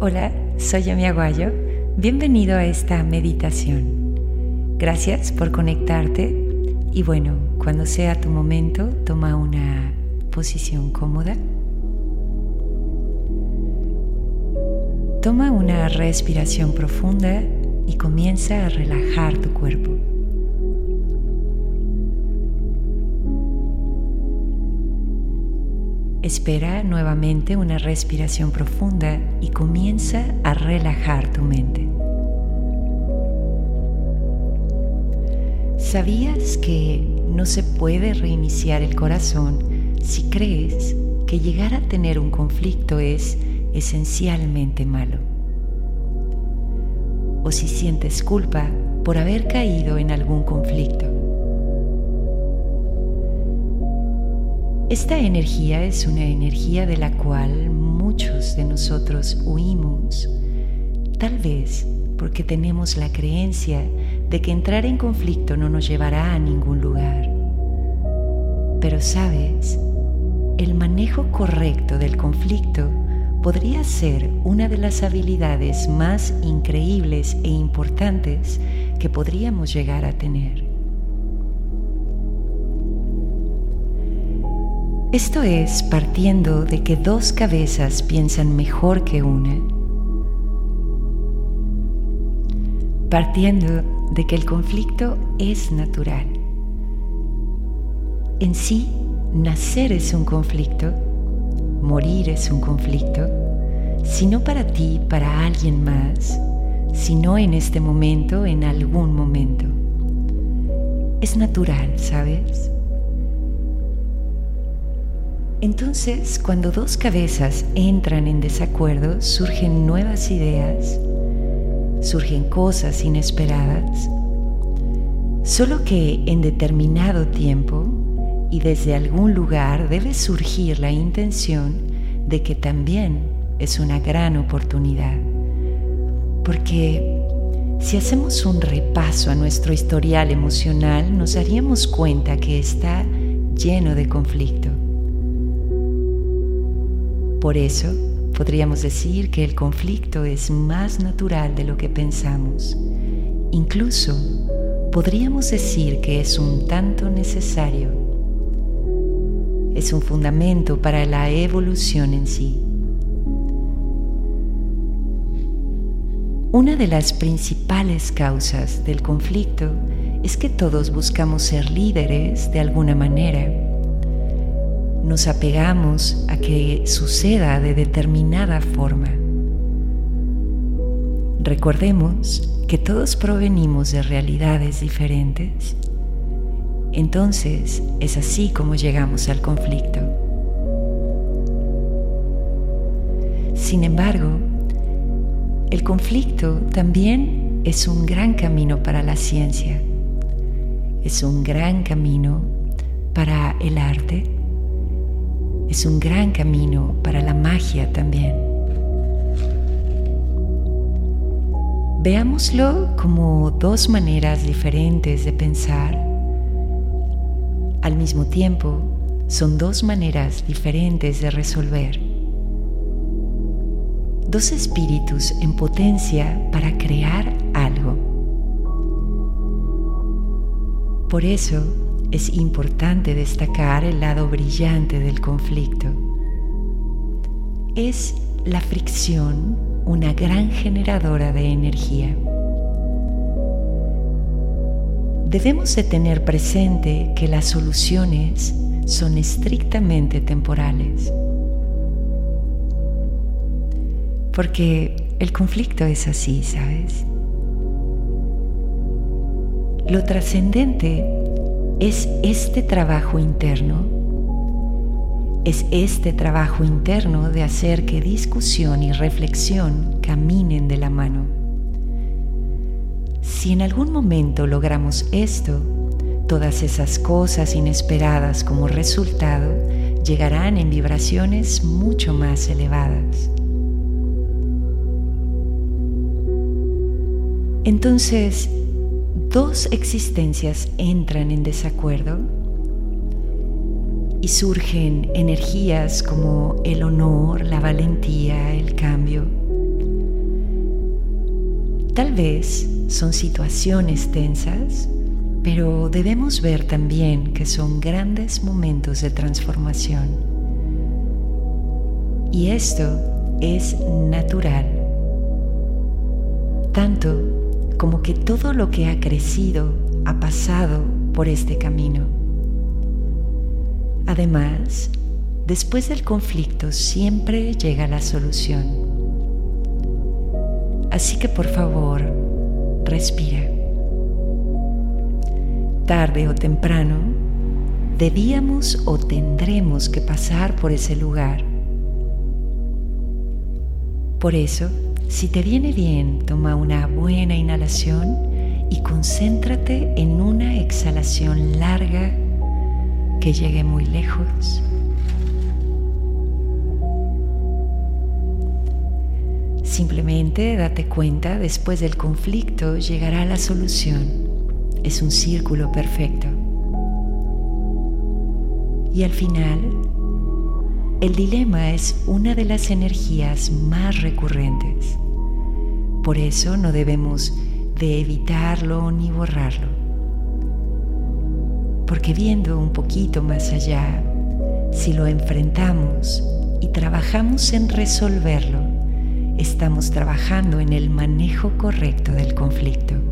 Hola, soy Yami Aguayo. Bienvenido a esta meditación. Gracias por conectarte y bueno, cuando sea tu momento, toma una posición cómoda. Toma una respiración profunda y comienza a relajar tu cuerpo. Espera nuevamente una respiración profunda y comienza a relajar tu mente. ¿Sabías que no se puede reiniciar el corazón si crees que llegar a tener un conflicto es esencialmente malo? O si sientes culpa por haber caído en algún conflicto. Esta energía es una energía de la cual muchos de nosotros huimos, tal vez porque tenemos la creencia de que entrar en conflicto no nos llevará a ningún lugar. Pero sabes, el manejo correcto del conflicto podría ser una de las habilidades más increíbles e importantes que podríamos llegar a tener. Esto es partiendo de que dos cabezas piensan mejor que una. Partiendo de que el conflicto es natural. En sí, nacer es un conflicto, morir es un conflicto, si no para ti, para alguien más, sino en este momento, en algún momento. Es natural, ¿sabes? Entonces, cuando dos cabezas entran en desacuerdo, surgen nuevas ideas, surgen cosas inesperadas, solo que en determinado tiempo y desde algún lugar debe surgir la intención de que también es una gran oportunidad. Porque si hacemos un repaso a nuestro historial emocional, nos daríamos cuenta que está lleno de conflicto por eso, podríamos decir que el conflicto es más natural de lo que pensamos. Incluso podríamos decir que es un tanto necesario. Es un fundamento para la evolución en sí. Una de las principales causas del conflicto es que todos buscamos ser líderes de alguna manera nos apegamos a que suceda de determinada forma. Recordemos que todos provenimos de realidades diferentes. Entonces es así como llegamos al conflicto. Sin embargo, el conflicto también es un gran camino para la ciencia, es un gran camino para el arte es un gran camino para la magia también. Veámoslo como dos maneras diferentes de pensar. Al mismo tiempo, son dos maneras diferentes de resolver. Dos espíritus en potencia para crear algo. Por eso, es importante destacar el lado brillante del conflicto. Es la fricción una gran generadora de energía. Debemos de tener presente que las soluciones son estrictamente temporales. Porque el conflicto es así, ¿sabes? Lo trascendente es este trabajo interno, es este trabajo interno de hacer que discusión y reflexión caminen de la mano. Si en algún momento logramos esto, todas esas cosas inesperadas como resultado llegarán en vibraciones mucho más elevadas. Entonces, dos existencias entran en desacuerdo y surgen energías como el honor, la valentía, el cambio, Tal vez son situaciones tensas, pero debemos ver también que son grandes momentos de transformación. Y esto es natural, tanto como que todo lo que ha crecido ha pasado por este camino. Además, después del conflicto siempre llega la solución. Así que por favor, respira. Tarde o temprano, debíamos o tendremos que pasar por ese lugar. Por eso, si te viene bien, toma una buena inhalación y concéntrate en una exhalación larga que llegue muy lejos. Simplemente date cuenta, después del conflicto llegará la solución. Es un círculo perfecto. Y al final, el dilema es una de las energías más recurrentes. Por eso no debemos de evitarlo ni borrarlo. Porque viendo un poquito más allá, si lo enfrentamos y trabajamos en resolverlo, estamos trabajando en el manejo correcto del conflicto.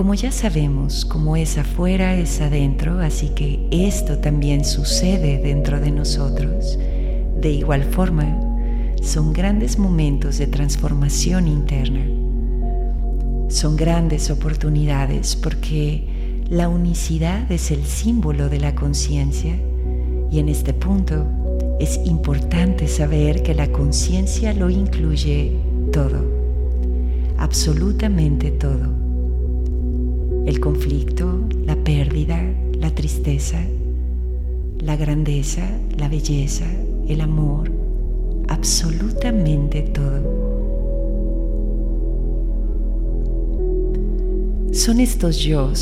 Como ya sabemos, como es afuera es adentro, así que esto también sucede dentro de nosotros. De igual forma, son grandes momentos de transformación interna. Son grandes oportunidades porque la unicidad es el símbolo de la conciencia y en este punto es importante saber que la conciencia lo incluye todo, absolutamente todo. El conflicto, la pérdida, la tristeza, la grandeza, la belleza, el amor, absolutamente todo. Son estos yo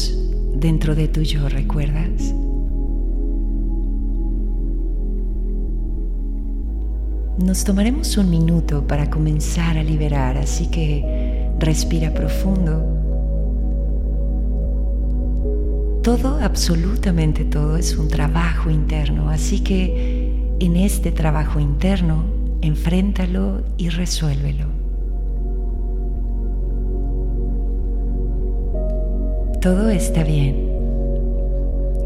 dentro de tu yo, ¿recuerdas? Nos tomaremos un minuto para comenzar a liberar, así que respira profundo. Todo, absolutamente todo, es un trabajo interno, así que en este trabajo interno, enfréntalo y resuélvelo. Todo está bien.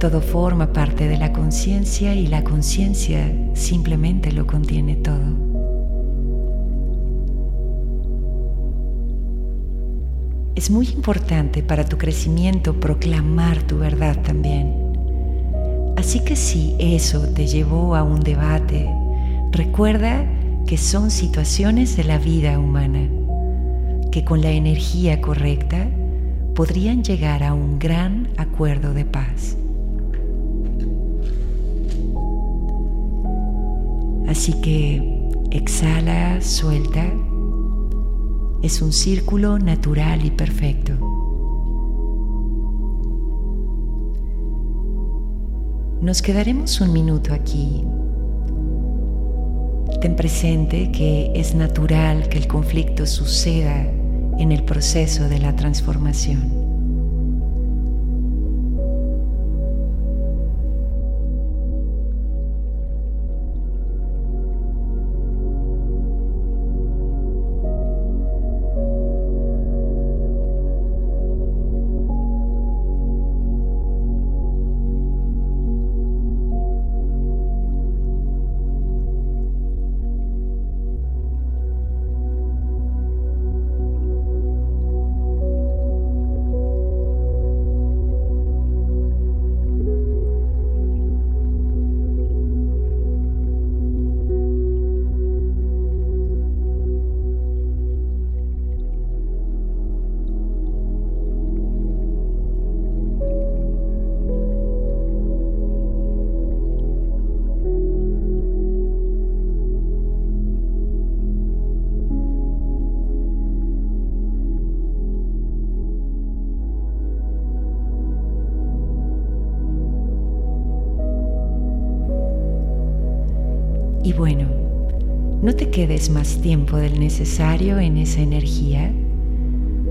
Todo forma parte de la conciencia y la conciencia simplemente lo contiene todo. Es muy importante para tu crecimiento proclamar tu verdad también. Así que si eso te llevó a un debate, recuerda que son situaciones de la vida humana, que con la energía correcta podrían llegar a un gran acuerdo de paz. Así que exhala, suelta. Es un círculo natural y perfecto. Nos quedaremos un minuto aquí. Ten presente que es natural que el conflicto suceda en el proceso de la transformación. Y bueno, No te quedes más tiempo del necesario en esa energía.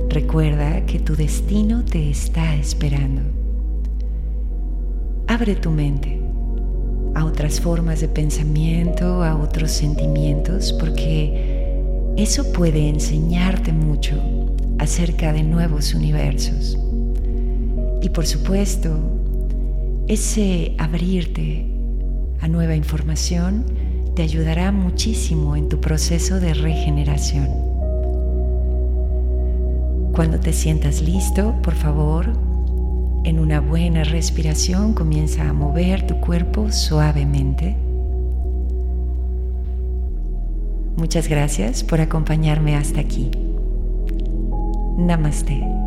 Recuerda que tu destino te está esperando. Abre tu mente a otras formas de pensamiento, a otros sentimientos, porque eso puede enseñarte mucho acerca de nuevos universos. Y por supuesto, ese abrirte a nueva información te ayudará muchísimo en tu proceso de regeneración. Cuando te sientas listo, por favor, en una buena respiración comienza a mover tu cuerpo suavemente. Muchas gracias por acompañarme hasta aquí. Namaste.